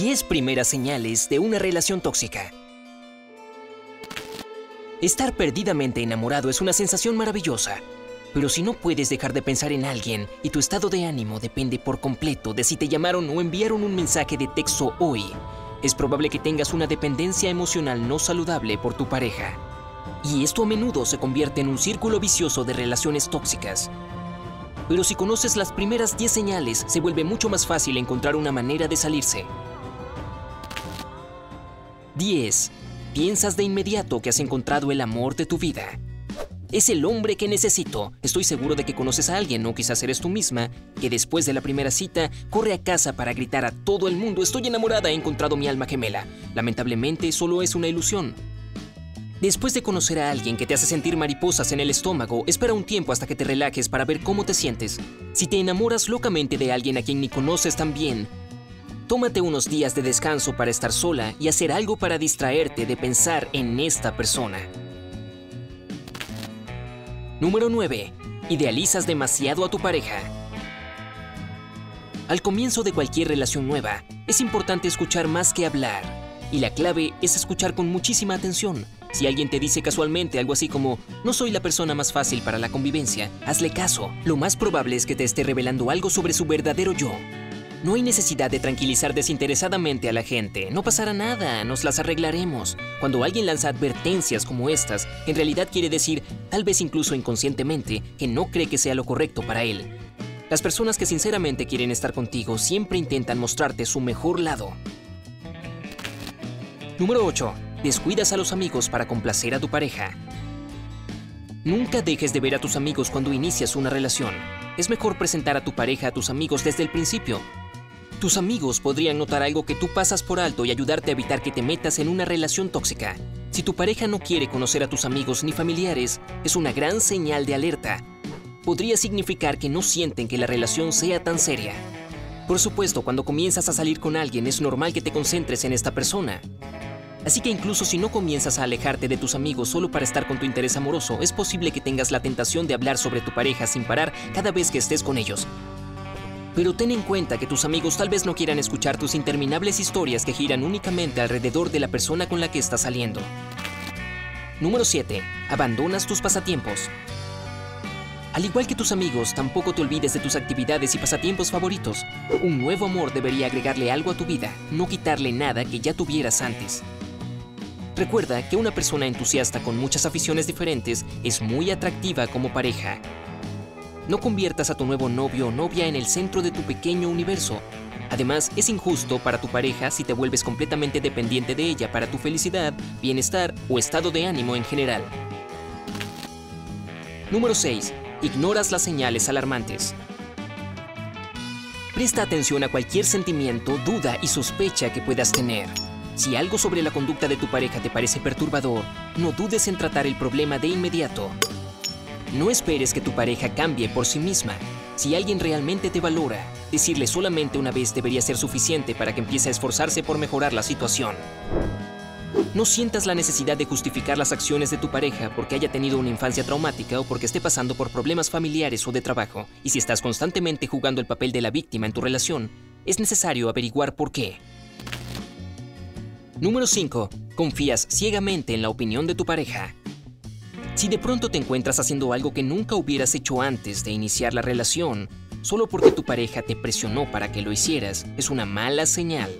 10 primeras señales de una relación tóxica. Estar perdidamente enamorado es una sensación maravillosa, pero si no puedes dejar de pensar en alguien y tu estado de ánimo depende por completo de si te llamaron o enviaron un mensaje de texto hoy, es probable que tengas una dependencia emocional no saludable por tu pareja. Y esto a menudo se convierte en un círculo vicioso de relaciones tóxicas. Pero si conoces las primeras 10 señales, se vuelve mucho más fácil encontrar una manera de salirse. 10. Piensas de inmediato que has encontrado el amor de tu vida. Es el hombre que necesito. Estoy seguro de que conoces a alguien, o quizás eres tú misma, que después de la primera cita corre a casa para gritar a todo el mundo, estoy enamorada, he encontrado mi alma gemela. Lamentablemente solo es una ilusión. Después de conocer a alguien que te hace sentir mariposas en el estómago, espera un tiempo hasta que te relajes para ver cómo te sientes. Si te enamoras locamente de alguien a quien ni conoces tan bien, Tómate unos días de descanso para estar sola y hacer algo para distraerte de pensar en esta persona. Número 9. Idealizas demasiado a tu pareja. Al comienzo de cualquier relación nueva, es importante escuchar más que hablar. Y la clave es escuchar con muchísima atención. Si alguien te dice casualmente algo así como, no soy la persona más fácil para la convivencia, hazle caso. Lo más probable es que te esté revelando algo sobre su verdadero yo. No hay necesidad de tranquilizar desinteresadamente a la gente. No pasará nada, nos las arreglaremos. Cuando alguien lanza advertencias como estas, en realidad quiere decir, tal vez incluso inconscientemente, que no cree que sea lo correcto para él. Las personas que sinceramente quieren estar contigo siempre intentan mostrarte su mejor lado. Número 8. Descuidas a los amigos para complacer a tu pareja. Nunca dejes de ver a tus amigos cuando inicias una relación. Es mejor presentar a tu pareja a tus amigos desde el principio, tus amigos podrían notar algo que tú pasas por alto y ayudarte a evitar que te metas en una relación tóxica. Si tu pareja no quiere conocer a tus amigos ni familiares, es una gran señal de alerta. Podría significar que no sienten que la relación sea tan seria. Por supuesto, cuando comienzas a salir con alguien es normal que te concentres en esta persona. Así que incluso si no comienzas a alejarte de tus amigos solo para estar con tu interés amoroso, es posible que tengas la tentación de hablar sobre tu pareja sin parar cada vez que estés con ellos. Pero ten en cuenta que tus amigos tal vez no quieran escuchar tus interminables historias que giran únicamente alrededor de la persona con la que estás saliendo. Número 7. Abandonas tus pasatiempos. Al igual que tus amigos, tampoco te olvides de tus actividades y pasatiempos favoritos. Un nuevo amor debería agregarle algo a tu vida, no quitarle nada que ya tuvieras antes. Recuerda que una persona entusiasta con muchas aficiones diferentes es muy atractiva como pareja no conviertas a tu nuevo novio o novia en el centro de tu pequeño universo. Además, es injusto para tu pareja si te vuelves completamente dependiente de ella para tu felicidad, bienestar o estado de ánimo en general. Número 6. Ignoras las señales alarmantes. Presta atención a cualquier sentimiento, duda y sospecha que puedas tener. Si algo sobre la conducta de tu pareja te parece perturbador, no dudes en tratar el problema de inmediato. No esperes que tu pareja cambie por sí misma. Si alguien realmente te valora, decirle solamente una vez debería ser suficiente para que empiece a esforzarse por mejorar la situación. No sientas la necesidad de justificar las acciones de tu pareja porque haya tenido una infancia traumática o porque esté pasando por problemas familiares o de trabajo. Y si estás constantemente jugando el papel de la víctima en tu relación, es necesario averiguar por qué. Número 5. Confías ciegamente en la opinión de tu pareja. Si de pronto te encuentras haciendo algo que nunca hubieras hecho antes de iniciar la relación, solo porque tu pareja te presionó para que lo hicieras, es una mala señal.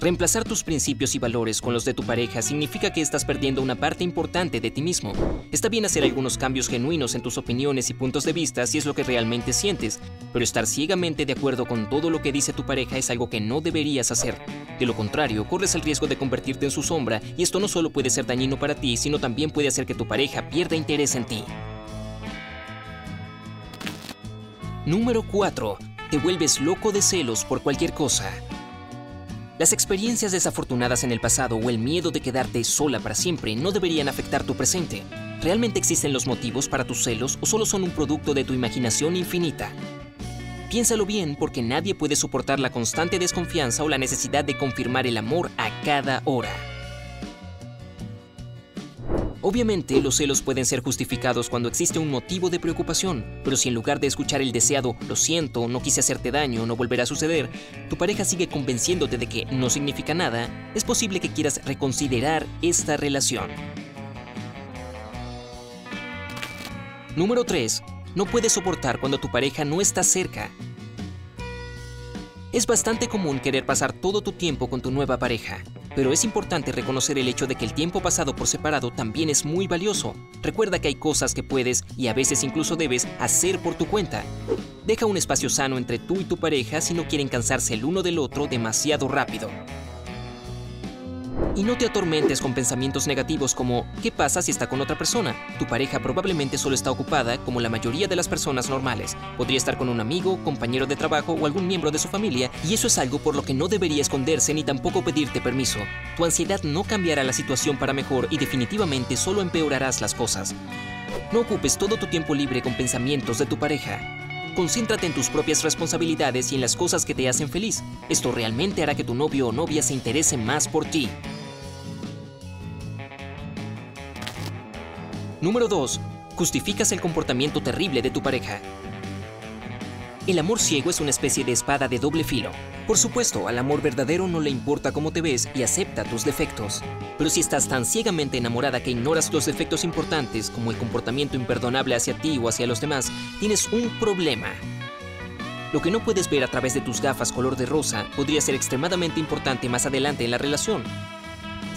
Reemplazar tus principios y valores con los de tu pareja significa que estás perdiendo una parte importante de ti mismo. Está bien hacer algunos cambios genuinos en tus opiniones y puntos de vista si es lo que realmente sientes, pero estar ciegamente de acuerdo con todo lo que dice tu pareja es algo que no deberías hacer. De lo contrario, corres el riesgo de convertirte en su sombra y esto no solo puede ser dañino para ti, sino también puede hacer que tu pareja pierda interés en ti. Número 4. Te vuelves loco de celos por cualquier cosa. Las experiencias desafortunadas en el pasado o el miedo de quedarte sola para siempre no deberían afectar tu presente. ¿Realmente existen los motivos para tus celos o solo son un producto de tu imaginación infinita? Piénsalo bien porque nadie puede soportar la constante desconfianza o la necesidad de confirmar el amor a cada hora. Obviamente, los celos pueden ser justificados cuando existe un motivo de preocupación, pero si en lugar de escuchar el deseado, lo siento, no quise hacerte daño, no volverá a suceder, tu pareja sigue convenciéndote de que no significa nada, es posible que quieras reconsiderar esta relación. Número 3. No puedes soportar cuando tu pareja no está cerca. Es bastante común querer pasar todo tu tiempo con tu nueva pareja, pero es importante reconocer el hecho de que el tiempo pasado por separado también es muy valioso. Recuerda que hay cosas que puedes y a veces incluso debes hacer por tu cuenta. Deja un espacio sano entre tú y tu pareja si no quieren cansarse el uno del otro demasiado rápido. Y no te atormentes con pensamientos negativos como ¿qué pasa si está con otra persona? Tu pareja probablemente solo está ocupada como la mayoría de las personas normales. Podría estar con un amigo, compañero de trabajo o algún miembro de su familia y eso es algo por lo que no debería esconderse ni tampoco pedirte permiso. Tu ansiedad no cambiará la situación para mejor y definitivamente solo empeorarás las cosas. No ocupes todo tu tiempo libre con pensamientos de tu pareja. Concéntrate en tus propias responsabilidades y en las cosas que te hacen feliz. Esto realmente hará que tu novio o novia se interese más por ti. Número 2. Justificas el comportamiento terrible de tu pareja. El amor ciego es una especie de espada de doble filo. Por supuesto, al amor verdadero no le importa cómo te ves y acepta tus defectos. Pero si estás tan ciegamente enamorada que ignoras los defectos importantes, como el comportamiento imperdonable hacia ti o hacia los demás, tienes un problema. Lo que no puedes ver a través de tus gafas color de rosa podría ser extremadamente importante más adelante en la relación.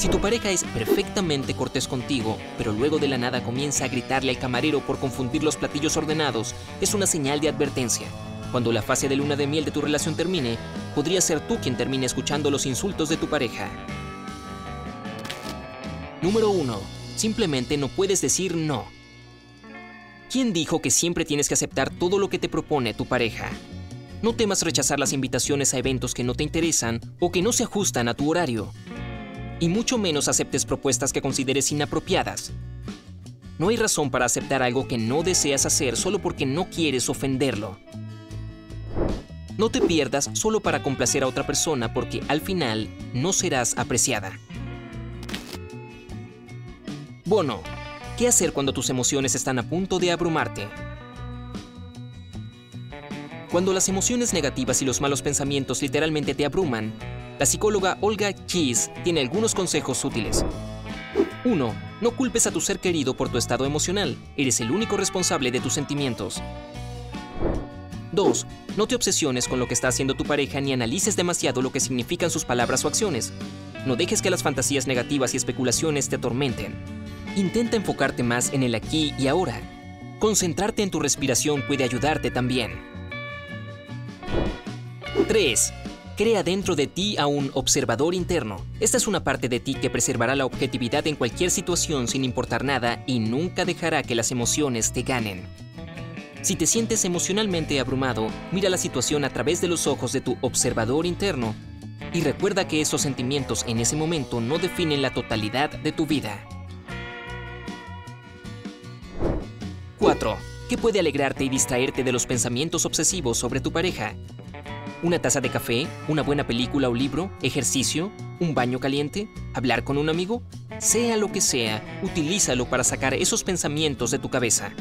Si tu pareja es perfectamente cortés contigo, pero luego de la nada comienza a gritarle al camarero por confundir los platillos ordenados, es una señal de advertencia. Cuando la fase de luna de miel de tu relación termine, podría ser tú quien termine escuchando los insultos de tu pareja. Número 1. Simplemente no puedes decir no. ¿Quién dijo que siempre tienes que aceptar todo lo que te propone tu pareja? No temas rechazar las invitaciones a eventos que no te interesan o que no se ajustan a tu horario y mucho menos aceptes propuestas que consideres inapropiadas. No hay razón para aceptar algo que no deseas hacer solo porque no quieres ofenderlo. No te pierdas solo para complacer a otra persona porque al final no serás apreciada. Bueno, ¿qué hacer cuando tus emociones están a punto de abrumarte? Cuando las emociones negativas y los malos pensamientos literalmente te abruman, la psicóloga Olga Keys tiene algunos consejos útiles. 1. No culpes a tu ser querido por tu estado emocional. Eres el único responsable de tus sentimientos. 2. No te obsesiones con lo que está haciendo tu pareja ni analices demasiado lo que significan sus palabras o acciones. No dejes que las fantasías negativas y especulaciones te atormenten. Intenta enfocarte más en el aquí y ahora. Concentrarte en tu respiración puede ayudarte también. 3. Crea dentro de ti a un observador interno. Esta es una parte de ti que preservará la objetividad en cualquier situación sin importar nada y nunca dejará que las emociones te ganen. Si te sientes emocionalmente abrumado, mira la situación a través de los ojos de tu observador interno y recuerda que esos sentimientos en ese momento no definen la totalidad de tu vida. 4. ¿Qué puede alegrarte y distraerte de los pensamientos obsesivos sobre tu pareja? Una taza de café, una buena película o libro, ejercicio, un baño caliente, hablar con un amigo, sea lo que sea, utilízalo para sacar esos pensamientos de tu cabeza.